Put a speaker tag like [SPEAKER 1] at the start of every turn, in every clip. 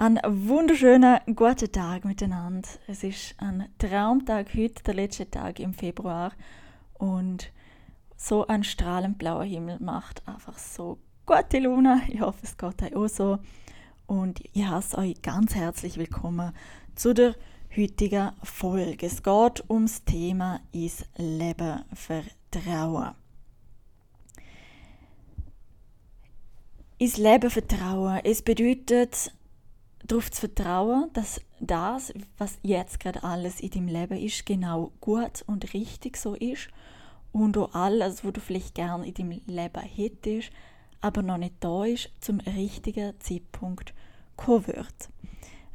[SPEAKER 1] Ein wunderschöner guten Tag miteinander. Es ist ein Traumtag heute, der letzte Tag im Februar. Und so ein strahlend blauer Himmel macht einfach so gute Laune. Ich hoffe, es geht euch auch so. Und ich heiße euch ganz herzlich willkommen zu der heutigen Folge. Es geht ums Thema ist Leben vertrauen. Ist Leben vertrauen. Es bedeutet, darauf zu vertrauen, dass das, was jetzt gerade alles in deinem Leben ist, genau gut und richtig so ist und auch alles, was du vielleicht gerne in deinem Leben hättest, aber noch nicht da ist, zum richtigen Zeitpunkt kommen wird.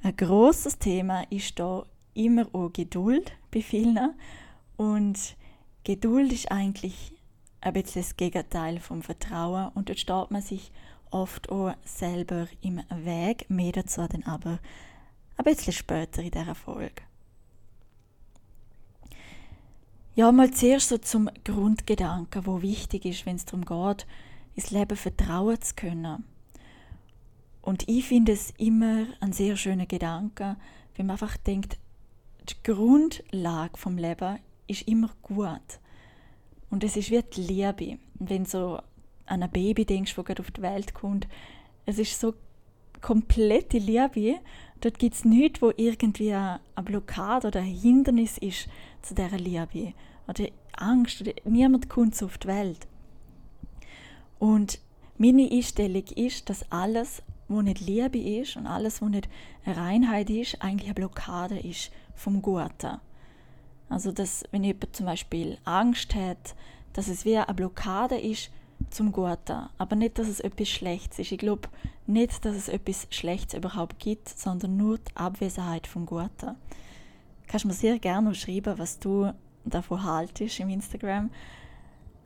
[SPEAKER 1] Ein grosses Thema ist da immer auch Geduld bei vielen und Geduld ist eigentlich ein bisschen das Gegenteil vom Vertrauen und dort steht man sich oft auch selber im Weg. Mehr dazu dann aber ein bisschen später in dieser Folge. Ja, mal zuerst so zum Grundgedanken, wo wichtig ist, wenn es darum geht, ins Leben vertrauen zu können. Und ich finde es immer ein sehr schöner Gedanke, wenn man einfach denkt, die Grundlage vom Leben ist immer gut. Und es ist wie die Liebe. Und wenn so an ein Baby denkst, das gerade auf die Welt kommt, es ist so komplette Liebe. Dort gibt es nichts, wo irgendwie eine Blockade oder ein Hindernis ist zu dieser Liebe. Oder Angst. Oder niemand kommt so auf die Welt. Und meine Einstellung ist, dass alles, was nicht Liebe ist und alles, was nicht Reinheit ist, eigentlich eine Blockade ist vom Guten. Also, dass, wenn jemand zum Beispiel Angst hat, dass es wie eine Blockade ist zum Guten. Aber nicht, dass es etwas Schlechtes ist. Ich glaube nicht, dass es etwas Schlechtes überhaupt gibt, sondern nur die Abwesenheit vom Guten. Kannst mir sehr gerne schreiben, was du davon haltest im Instagram.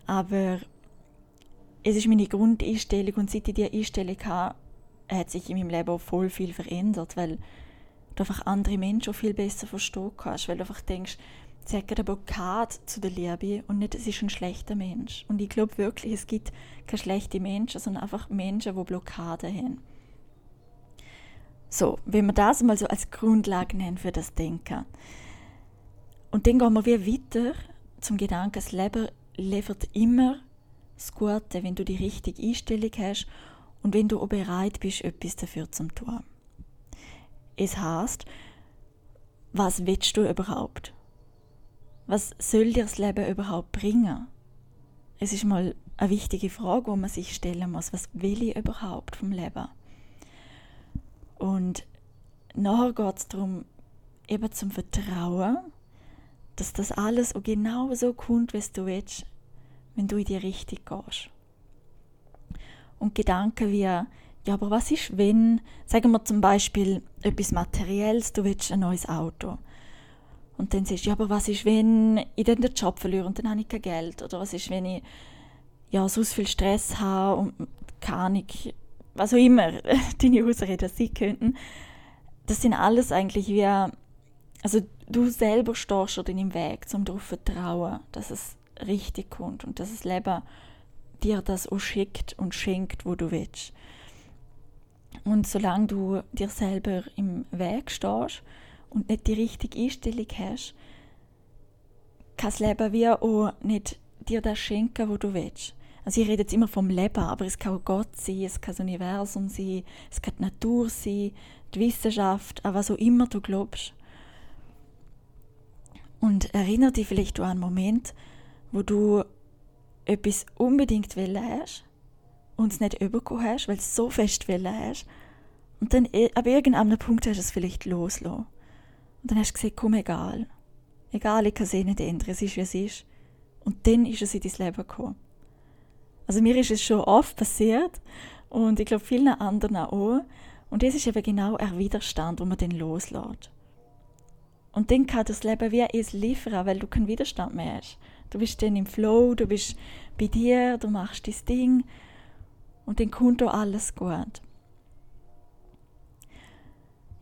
[SPEAKER 1] Aber es ist meine Grundeinstellung und seit ich diese Einstellung habe, hat sich in meinem Leben auch voll viel verändert, weil du einfach andere Menschen auch viel besser verstehen kannst, weil du einfach denkst, hat eine Blockade zu der Liebe und nicht, es ist ein schlechter Mensch. Und ich glaube wirklich, es gibt keine schlechten Menschen, sondern einfach Menschen, die Blockaden haben. So, wenn wir das mal so als Grundlage nennen für das Denken. Und dann gehen wir wieder weiter zum Gedanken, das Leben liefert immer das Gute, wenn du die richtige Einstellung hast und wenn du auch bereit bist, etwas dafür zu tun. Es heißt, was willst du überhaupt? Was soll dir das Leben überhaupt bringen? Es ist mal eine wichtige Frage, die man sich stellen muss. Was will ich überhaupt vom Leben? Und nachher geht es darum, eben zum Vertrauen, dass das alles auch genau so kommt, wie du willst, wenn du in die Richtung gehst. Und Gedanken wie, ja, aber was ist, wenn, sagen wir zum Beispiel etwas Materielles, du willst ein neues Auto. Und dann sagst du, ja, aber was ist, wenn ich dann den Job verliere und dann habe ich kein Geld? Oder was ist, wenn ich ja, so viel Stress habe und kann ich, was auch immer deine Ausreden sein könnten. Das sind alles eigentlich wie, also du selber stehst schon in dem Weg, um darauf zu vertrauen, dass es richtig kommt und dass das Leben dir das auch schickt und schenkt, wo du willst. Und solange du dir selber im Weg stehst, und nicht die richtige Einstellung hast, kann das Leben wie auch nicht dir das schenken, was du willst. Also ich rede jetzt immer vom Leben, aber es kann auch Gott sein, es kann das Universum sein, es kann die Natur sein, die Wissenschaft, an was auch immer du glaubst. Und erinnere dich vielleicht an einen Moment, wo du etwas unbedingt wollen hast und es nicht bekommen hast, weil du es so fest wollen hast. Und dann eh, ab irgendeinem Punkt hast du es vielleicht loslassen. Und dann hast du gesagt, komm, egal. Egal, ich kann es eh nicht ändern, es ist, wie es ist. Und dann ist es in dein Leben gekommen. Also mir ist es schon oft passiert und ich glaube vielen anderen auch. Und das ist eben genau ein Widerstand, wo man den loslässt. Und dann kann das Leben wie es liefern, weil du keinen Widerstand mehr hast. Du bist dann im Flow, du bist bei dir, du machst dein Ding und dann kommt auch alles gut.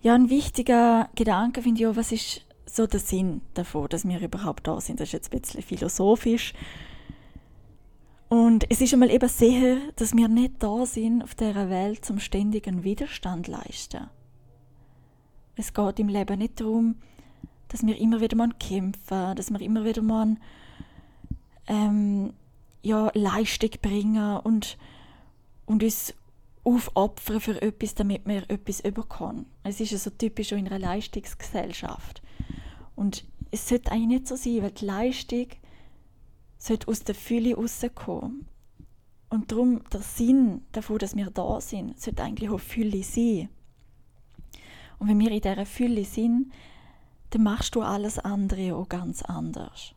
[SPEAKER 1] Ja, ein wichtiger Gedanke finde ich auch, was ist so der Sinn davon, dass wir überhaupt da sind. Das ist jetzt ein bisschen philosophisch. Und es ist einmal eben sicher, dass wir nicht da sind auf dieser Welt zum ständigen Widerstand leisten. Es geht im Leben nicht darum, dass wir immer wieder mal kämpfen, dass wir immer wieder mal ähm, ja, Leistung bringen und, und uns aufopfern für etwas, damit wir etwas überkommen. Es ist ja so typisch in einer Leistungsgesellschaft. Und es sollte eigentlich nicht so sein, weil die Leistung sollte aus der Fülle rauskommen. Und darum, der Sinn davon, dass wir da sind, sollte eigentlich auch Fülle sein. Und wenn wir in dieser Fülle sind, dann machst du alles andere auch ganz anders.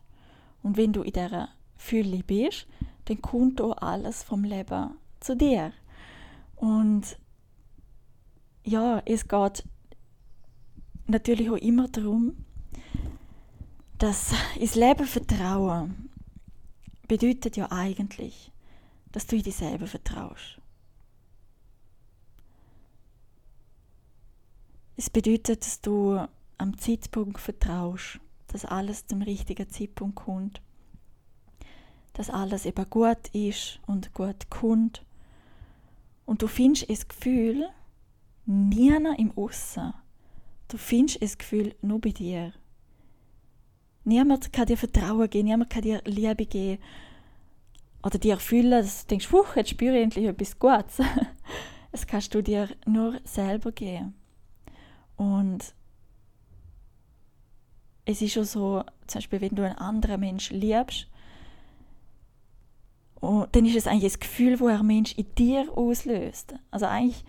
[SPEAKER 1] Und wenn du in dieser Fülle bist, dann kommt auch alles vom Leben zu dir. Und ja, es geht natürlich auch immer darum, dass ins Leben vertrauen bedeutet ja eigentlich, dass du in dich selber vertraust. Es bedeutet, dass du am Zeitpunkt vertraust, dass alles zum richtigen Zeitpunkt kommt, dass alles eben gut ist und gut kommt. Und du findest das Gefühl nie im Aussen. Du findest das Gefühl nur bei dir. Niemand kann dir Vertrauen geben, niemand kann dir Liebe geben oder dir erfüllen, dass du denkst, jetzt spüre ich endlich etwas Gutes. das kannst du dir nur selber geben. Und es ist schon so, zum Beispiel, wenn du einen anderen Menschen liebst, und dann ist es eigentlich das Gefühl, wo ein Mensch in dir auslöst. Also eigentlich,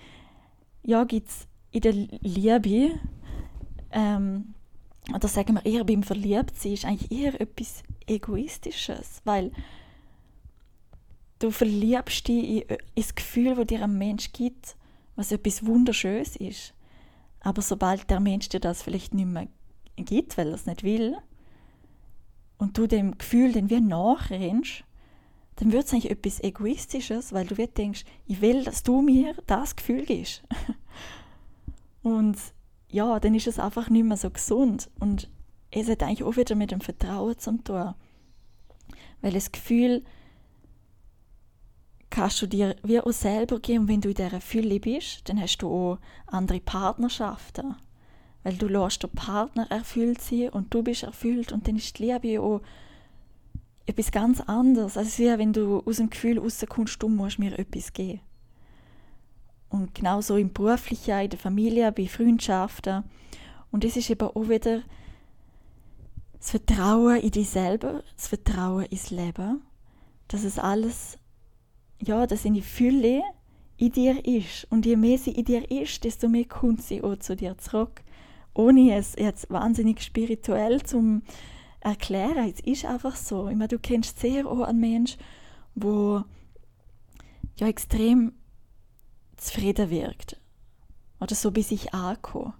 [SPEAKER 1] ja, gibt es in der Liebe ähm, oder sagen wir eher beim Verliebtsein, ist eigentlich eher etwas Egoistisches, weil du verliebst dich in das Gefühl, das dir ein Mensch gibt, was etwas Wunderschönes ist. Aber sobald der Mensch dir das vielleicht nicht mehr gibt, weil er es nicht will, und du dem Gefühl dann wie nachrennst, dann wird es eigentlich etwas Egoistisches, weil du wird denkst, ich will, dass du mir das Gefühl gibst. und ja, dann ist es einfach nicht mehr so gesund. Und es hat eigentlich auch wieder mit dem Vertrauen zum tun. Weil das Gefühl kannst du dir wie auch selber geben. Und wenn du in dieser Fülle bist, dann hast du auch andere Partnerschaften. Weil du lässt den Partner erfüllt sein und du bist erfüllt und dann ist die Liebe auch etwas ganz anderes. Also es ist wie wenn du aus dem Gefühl rauskommst, du musst mir etwas geben. Und genauso im Beruflichen, in der Familie, bei Freundschaften. Und es ist eben auch wieder das Vertrauen in dich selber, das Vertrauen ins Leben, dass es alles, ja, dass eine Fülle in dir ist. Und je mehr sie in dir ist, desto mehr kommt sie auch zu dir zurück. Ohne es jetzt wahnsinnig spirituell zu erklären. Es ist einfach so. Ich meine, du kennst sehr auch einen Menschen, wo ja extrem zufrieden wirkt. Oder so bei sich ankommen.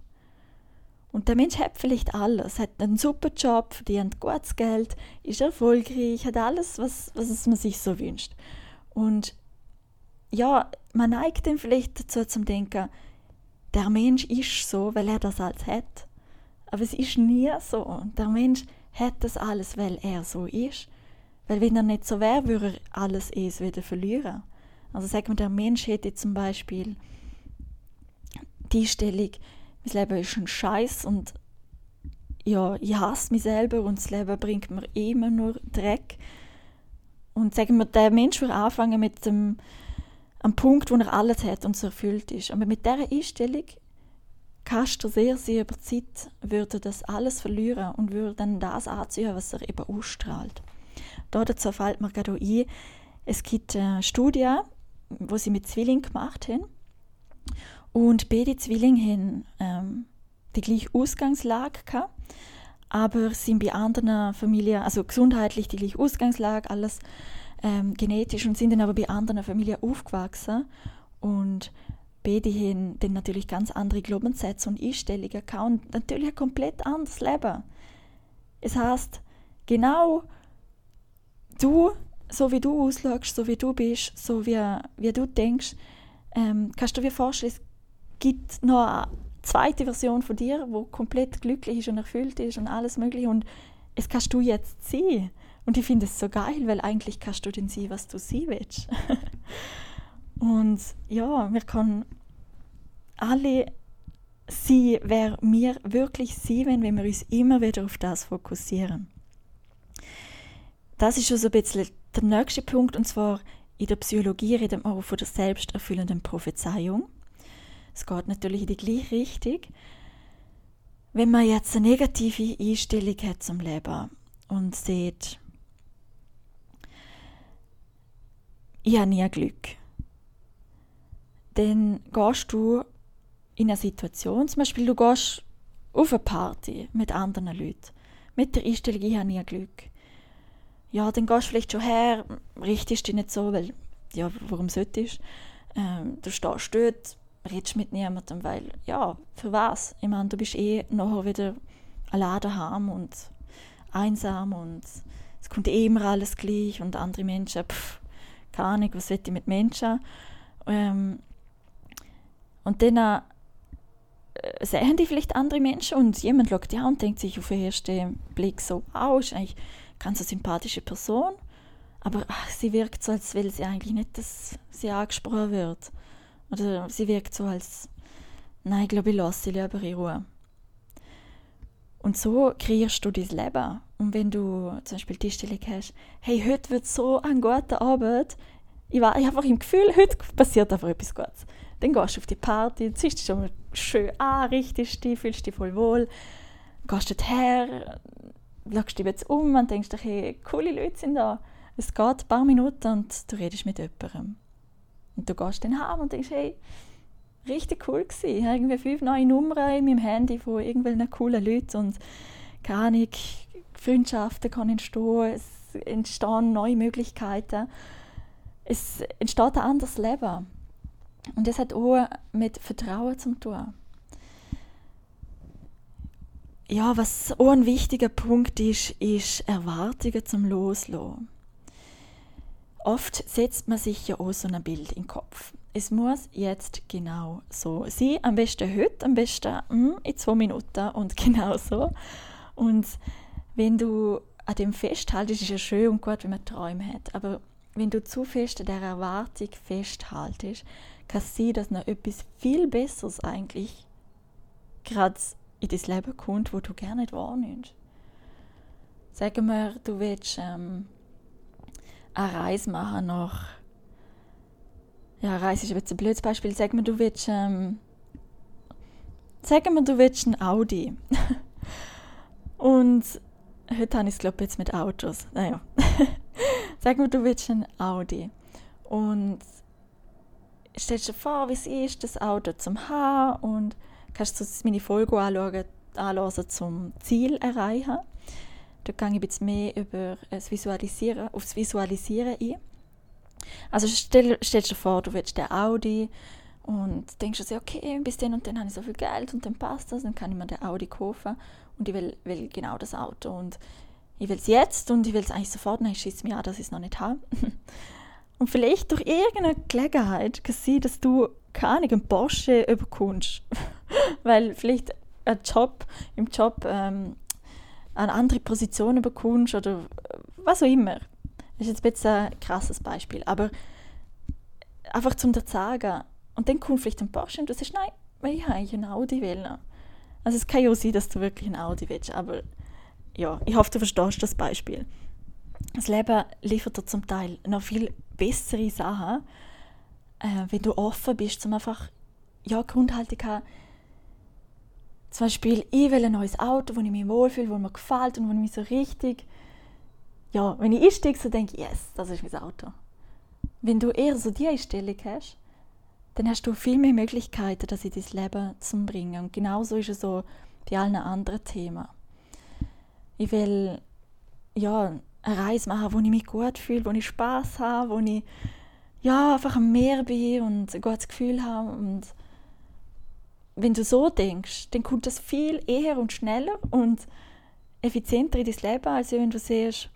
[SPEAKER 1] Und der Mensch hat vielleicht alles, hat einen super Job, verdient gutes Geld, ist erfolgreich, hat alles, was, was man sich so wünscht. Und ja, man neigt dann vielleicht dazu zum Denken, der Mensch ist so, weil er das alles hat. Aber es ist nie so. Der Mensch hat das alles, weil er so ist. Weil wenn er nicht so wäre, würde er alles es wieder verlieren. Also sagen wir, der Mensch hätte zum Beispiel die Stellung, mein Leben ist ein Scheiß und ja, ich hasse mich selber und das Leben bringt mir immer nur Dreck. Und sagen wir, der Mensch würde anfangen mit dem am Punkt, wo er alles hat und es erfüllt ist. Aber mit dieser Einstellung kannst du sehr, sehr über Zeit würde das alles verlieren und würde dann das anziehen, was er eben ausstrahlt. dazu fällt mir gerade ein, es gibt eine Studie, wo sie mit Zwillingen gemacht haben. Und beide Zwillinge haben ähm, die gleiche Ausgangslage gehabt, aber sind bei anderen Familien, also gesundheitlich die gleiche Ausgangslage, alles ähm, genetisch und sind dann aber bei anderen Familien aufgewachsen. Und beide haben dann natürlich ganz andere Glaubenssätze und Einstellungen und natürlich ein komplett anderes Leben. Es heißt, genau du, so wie du ausschaust, so wie du bist, so wie, wie du denkst, ähm, kannst du dir vorstellen, es gibt noch eine zweite Version von dir, wo komplett glücklich ist und erfüllt ist und alles mögliche und es kannst du jetzt sehen. Und ich finde es so geil, weil eigentlich kannst du dann sehen, was du sehen willst. und ja, wir können alle sie, wer wir wirklich sie, wenn wir uns immer wieder auf das fokussieren. Das ist schon so ein bisschen der nächste Punkt, und zwar in der Psychologie reden wir auch von der selbsterfüllenden Prophezeiung. Es geht natürlich in die gleiche Richtung. Wenn man jetzt eine negative Einstellung hat zum Leben und sieht, ich habe nie Glück, dann gehst du in einer Situation, zum Beispiel du gehst auf eine Party mit anderen Leuten, mit der Einstellung, ich habe nie Glück. Ja, dann gehst du vielleicht schon her, richtest dich nicht so, weil, ja, warum solltest ähm, du? stehst dort, redest mit niemandem, weil, ja, für was? Ich meine, du bist eh nachher wieder allein daheim und einsam und es kommt eh immer alles gleich und andere Menschen, pff, keine Ahnung, was will ich mit Menschen? Ähm, und dann äh, sehen die vielleicht andere Menschen und jemand schaut ja und denkt sich auf den ersten Blick so, wow, ist eigentlich eine ganz sympathische Person, aber ach, sie wirkt so, als will sie eigentlich nicht, dass sie angesprochen wird. Oder sie wirkt so, als, nein, ich glaube, ich lasse sie lieber in Ruhe. Und so kreierst du dein Leben. Und wenn du zum Beispiel die Stellung hast, hey, heute wird so ein guter Abend, ich, war, einfach im Gefühl, heute passiert einfach etwas Gutes. Dann gehst du auf die Party, ziehst dich schon schön an, richtest dich, fühlst dich voll wohl, gehst dort her, schaust dich jetzt um und denkst hey, coole Leute sind da. Es geht ein paar Minuten und du redest mit jemandem. Und du gehst dann heim und denkst, hey, richtig cool gewesen. Ich habe irgendwie fünf neue Nummern in meinem Handy von irgendwelchen coolen Leuten und keine Ahnung, Freundschaften können entstehen, es entstehen neue Möglichkeiten. Es entsteht ein anderes Leben. Und das hat auch mit Vertrauen zu tun. Ja, was auch ein wichtiger Punkt ist, ist Erwartungen zum Loslassen. Oft setzt man sich ja auch so ein Bild im Kopf. Es muss jetzt genau so sein. Am besten heute, am besten mm, in zwei Minuten und genau so. Und wenn du an dem festhaltest, ist ja schön und gut, wenn man Träume hat. Aber wenn du zu fest an der Erwartung festhaltest, kann sein, dass noch etwas viel Besseres eigentlich gerade in dein Leben kommt, wo du gerne nicht wahrnimmst. Sagen wir, du willst ähm, eine Reise machen nach. Ja, Reise ist ein blödes Beispiel. Sagen wir, du willst. Ähm, sagen wir, du willst ein Audi. Und heute habe ich es, glaube ich, jetzt mit Autos. Naja. sagen wir, du willst ein Audi. Und stellst dir vor, wie es ist, das Auto zum haben und kannst du meine Folge anschauen, zum Ziel erreichen. Da gehe ich ein bisschen mehr über das Visualisieren, auf das Visualisieren ein. Also stell, stellst dir vor, du willst den Audi und denkst dir, okay, bis dann und dann habe ich so viel Geld und dann passt das, dann kann ich mir den Audi kaufen und ich will, will genau das Auto und ich will es jetzt und ich will es eigentlich sofort, dann schießt mir an, dass ich es noch nicht habe. Und vielleicht durch irgendeine Gelegenheit kann sein, dass du keine Ahnung, einen Porsche überkommst. Weil vielleicht ein Job, im Job ähm, eine andere Position bekommst oder was auch immer. Das ist jetzt ein ein krasses Beispiel. Aber einfach zum dir zu sagen, und dann kommt vielleicht ein Porsche und du sagst, nein, ich habe eigentlich ein Audi wählen. Also es kann ja auch sein, dass du wirklich ein Audi willst, aber ja, ich hoffe, du verstehst das Beispiel. Das Leben liefert dir zum Teil noch viel bessere Sachen, äh, wenn du offen bist, um einfach ja, Grundhaltung haben. Zum Beispiel, ich will ein neues Auto, wo ich mich wohlfühle, wo mir gefällt und wo ich mich so richtig, ja, wenn ich einsteige, so denke ich, yes, das ist mein Auto. Wenn du eher so die Einstellung hast, dann hast du viel mehr Möglichkeiten, das in dein Leben zu bringen. Und genauso ist es so bei allen anderen Themen. Ich will, ja, eine Reise machen, wo ich mich gut fühle, wo ich Spaß habe, wo ich ja, einfach am Meer bin und ein gutes Gefühl habe. Und wenn du so denkst, dann kommt das viel eher und schneller und effizienter in dein Leben, als wenn du siehst,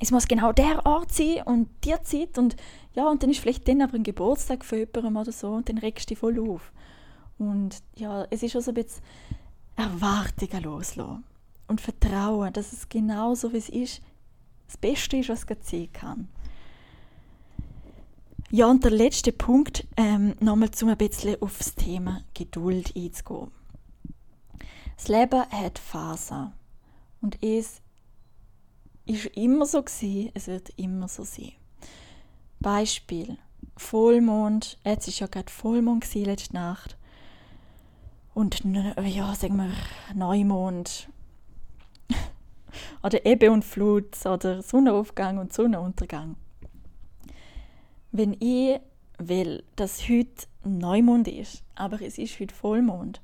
[SPEAKER 1] es muss genau der Ort sein und die Zeit und ja, und dann ist vielleicht dann aber ein Geburtstag für jemanden oder so und dann regst du dich voll auf. Und ja, es ist auch so ein bisschen Erwartungen loslassen und Vertrauen, dass es genau so, wie es ist, das Beste ist, was es sein kann. Ja, und der letzte Punkt, ähm, nochmal zum ein bisschen auf das Thema Geduld einzugehen. Das Leben hat Phasen. Und es ist immer so gewesen, es wird immer so sein. Beispiel, Vollmond, jetzt ist ja gerade Vollmond letzte Nacht. Und ja, sagen wir Neumond. Oder Ebbe und Flut oder Sonnenaufgang und Sonnenuntergang. Wenn ich will, dass heute Neumond ist, aber es ist heute Vollmond,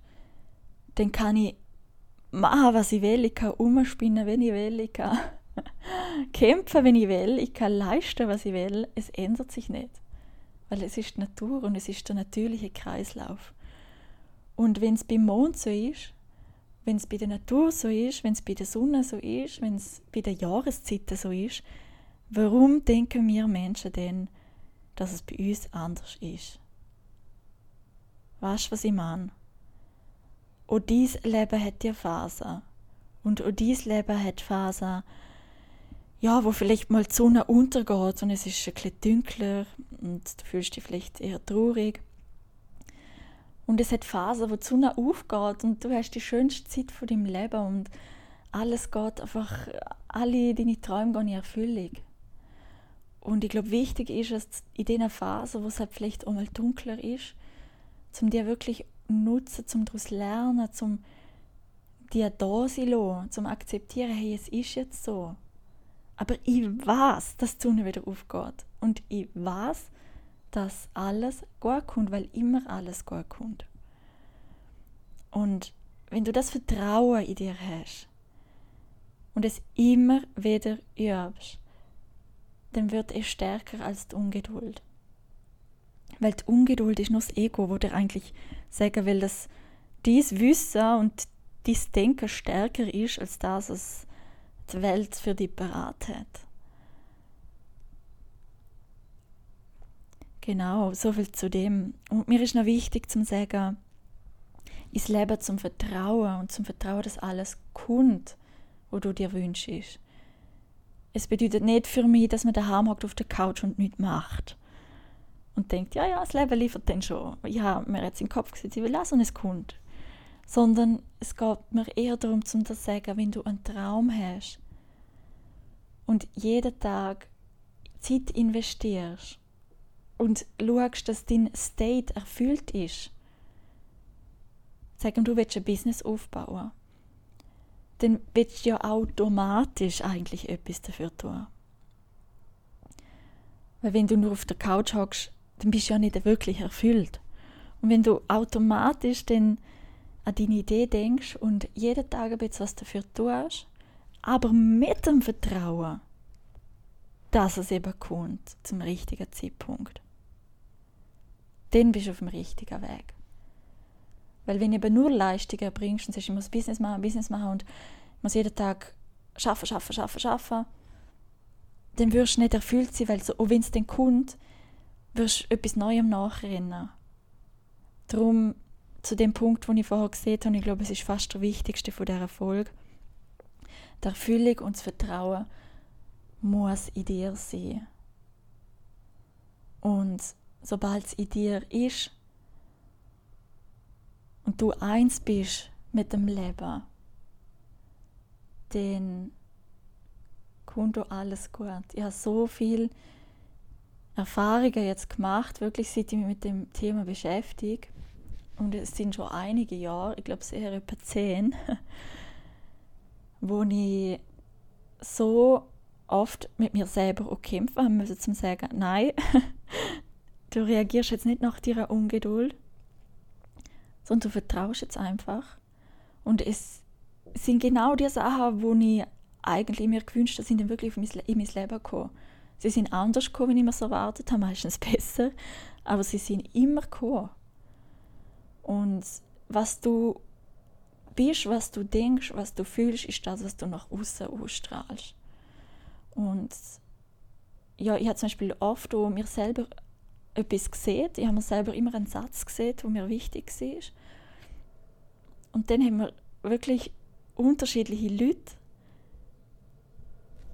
[SPEAKER 1] dann kann ich machen, was ich will, ich kann umspinnen, wenn ich will, ich kann kämpfen, wenn ich will, ich kann leisten, was ich will, es ändert sich nicht. Weil es ist die Natur und es ist der natürliche Kreislauf. Und wenn es beim Mond so ist, wenn es bei der Natur so ist, wenn es bei der Sonne so ist, wenn es bei den Jahreszeiten so ist, warum denken wir Menschen denn, dass es bei uns anders ist? Weißt du, was ich meine? Auch dies Leben hat ja Phasen. Und auch dies Leben hat Phasen, ja, wo vielleicht mal die Sonne untergeht und es ist ein bisschen dunkler und du fühlst dich vielleicht eher traurig. Und es hat Phasen, wo die Sonne aufgeht und du hast die schönste Zeit von deinem Leben und alles geht einfach, alle deine Träume gehen in Erfüllung. Und ich glaube, wichtig ist es in diesen Phasen, wo es halt vielleicht auch mal dunkler ist, zum dir wirklich nutzen, zum daraus lernen, zum dir da sein lassen, zum akzeptieren, hey, es ist jetzt so. Aber ich weiß, dass die Sonne wieder aufgeht. Und ich weiß, dass alles gut kommt, weil immer alles gut kommt. Und wenn du das Vertrauen in dir hast und es immer wieder übst, dann wird es stärker als die Ungeduld. Weil die Ungeduld ist nur das Ego, wo dir eigentlich sagen will, dass dies Wissen und dies Denken stärker ist als das, was die Welt für dich parat hat. Genau, so viel zu dem. Und mir ist noch wichtig zu sagen, ins Leben zum Vertrauen und zum Vertrauen, dass alles kommt, wo du dir wünschst. Es bedeutet nicht für mich, dass man daheim hockt auf der Couch und nichts macht. Und denkt, ja, ja, das Leben liefert dann schon. Ja, mir hat es in den Kopf gesetzt, ich will lassen und es kommt sondern es geht mir eher darum, zu sagen, wenn du einen Traum hast und jeden Tag Zeit investierst und schaust, dass dein State erfüllt ist, sagen du willst ein Business aufbauen, dann willst du ja automatisch eigentlich etwas dafür tun. Weil wenn du nur auf der Couch hockst, dann bist du ja nicht wirklich erfüllt. Und wenn du automatisch dann an deine Idee denkst und jeden Tag bisschen was dafür tust, aber mit dem Vertrauen, dass es eben kommt zum richtigen Zeitpunkt, dann bist du auf dem richtigen Weg. Weil wenn du eben nur Leistungen bringst und sagst, ich muss Business machen, Business machen und ich muss jeden Tag schaffen, schaffen, schaffen, schaffen, dann wirst du nicht erfüllt sein, weil so, auch wenn es dann kommt, wirst du etwas Neuem nachrennen. Darum zu dem Punkt, den ich vorher gesehen habe, und ich glaube, es ist fast der wichtigste von dieser Folge, der Erfüllung und das Vertrauen muss in dir sein. Und sobald es in dir ist und du eins bist mit dem Leben, dann kommt alles gut. Ich habe so viel Erfahrungen jetzt gemacht, wirklich seit ich mich mit dem Thema beschäftige und es sind schon einige Jahre, ich glaube eher etwa zehn, wo ich so oft mit mir selber auch kämpfen haben müssen, zum sagen, nein, du reagierst jetzt nicht nach deiner Ungeduld, sondern du vertraust jetzt einfach. Und es sind genau die Sachen, wo ich eigentlich mir gewünscht habe, sind dann wirklich in mein Leben gekommen. Sie sind anders gekommen, wie ich mir es erwartet habe, meistens besser, aber sie sind immer gekommen. Und was du bist, was du denkst, was du fühlst, ist das, was du nach außen ausstrahlst. Und ja, ich habe zum Beispiel oft wo mir selber etwas gesehen, ich habe mir selber immer einen Satz gesehen, der mir wichtig war. Und dann haben wir wirklich unterschiedliche Leute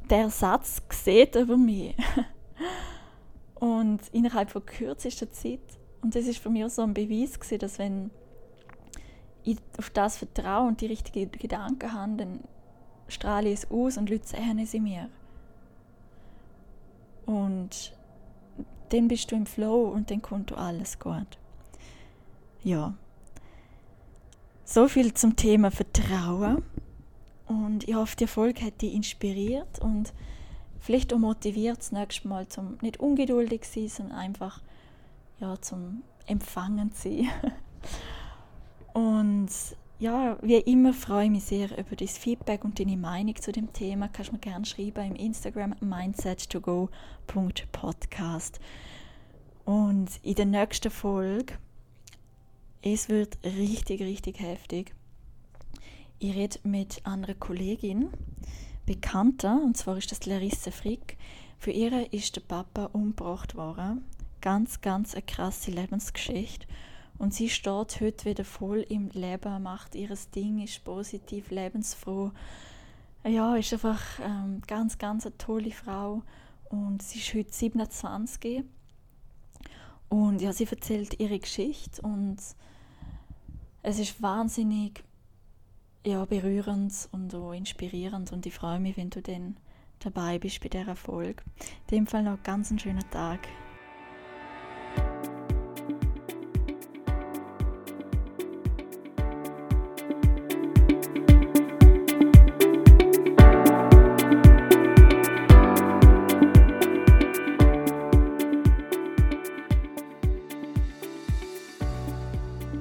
[SPEAKER 1] der Satz gesehen über mich. und innerhalb von kürzester Zeit. Und das ist für mich so ein Beweis gewesen, dass wenn ich auf das vertraue und die richtigen Gedanken habe, dann strahle ich es aus und Leute sehen es in mir. Und dann bist du im Flow und dann kommt alles gut. Ja. So viel zum Thema Vertrauen. Und ich hoffe, die Erfolg hat dich inspiriert und vielleicht auch motiviert, das nächste Mal zum nicht ungeduldig sein, sondern einfach ja, zum Empfangen zu sein. und ja, wie immer freue ich mich sehr über das Feedback und deine Meinung zu dem Thema. Kannst du mir gerne schreiben im Instagram mindset2go.podcast. Und in der nächsten Folge, es wird richtig, richtig heftig. Ich rede mit einer Kollegin, Bekannter, und zwar ist das Larisse Frick. Für ihre ist der Papa umgebracht worden. Ganz, ganz eine krasse Lebensgeschichte. Und sie steht heute wieder voll im Leben, macht ihres Ding, ist positiv, lebensfroh. Ja, ist einfach ähm, ganz, ganz eine tolle Frau. Und sie ist heute 27. Und ja, sie erzählt ihre Geschichte und es ist wahnsinnig ja, berührend und auch inspirierend und ich freue mich, wenn du dann dabei bist bei dieser Folge. In dem Fall noch ganz einen schönen Tag.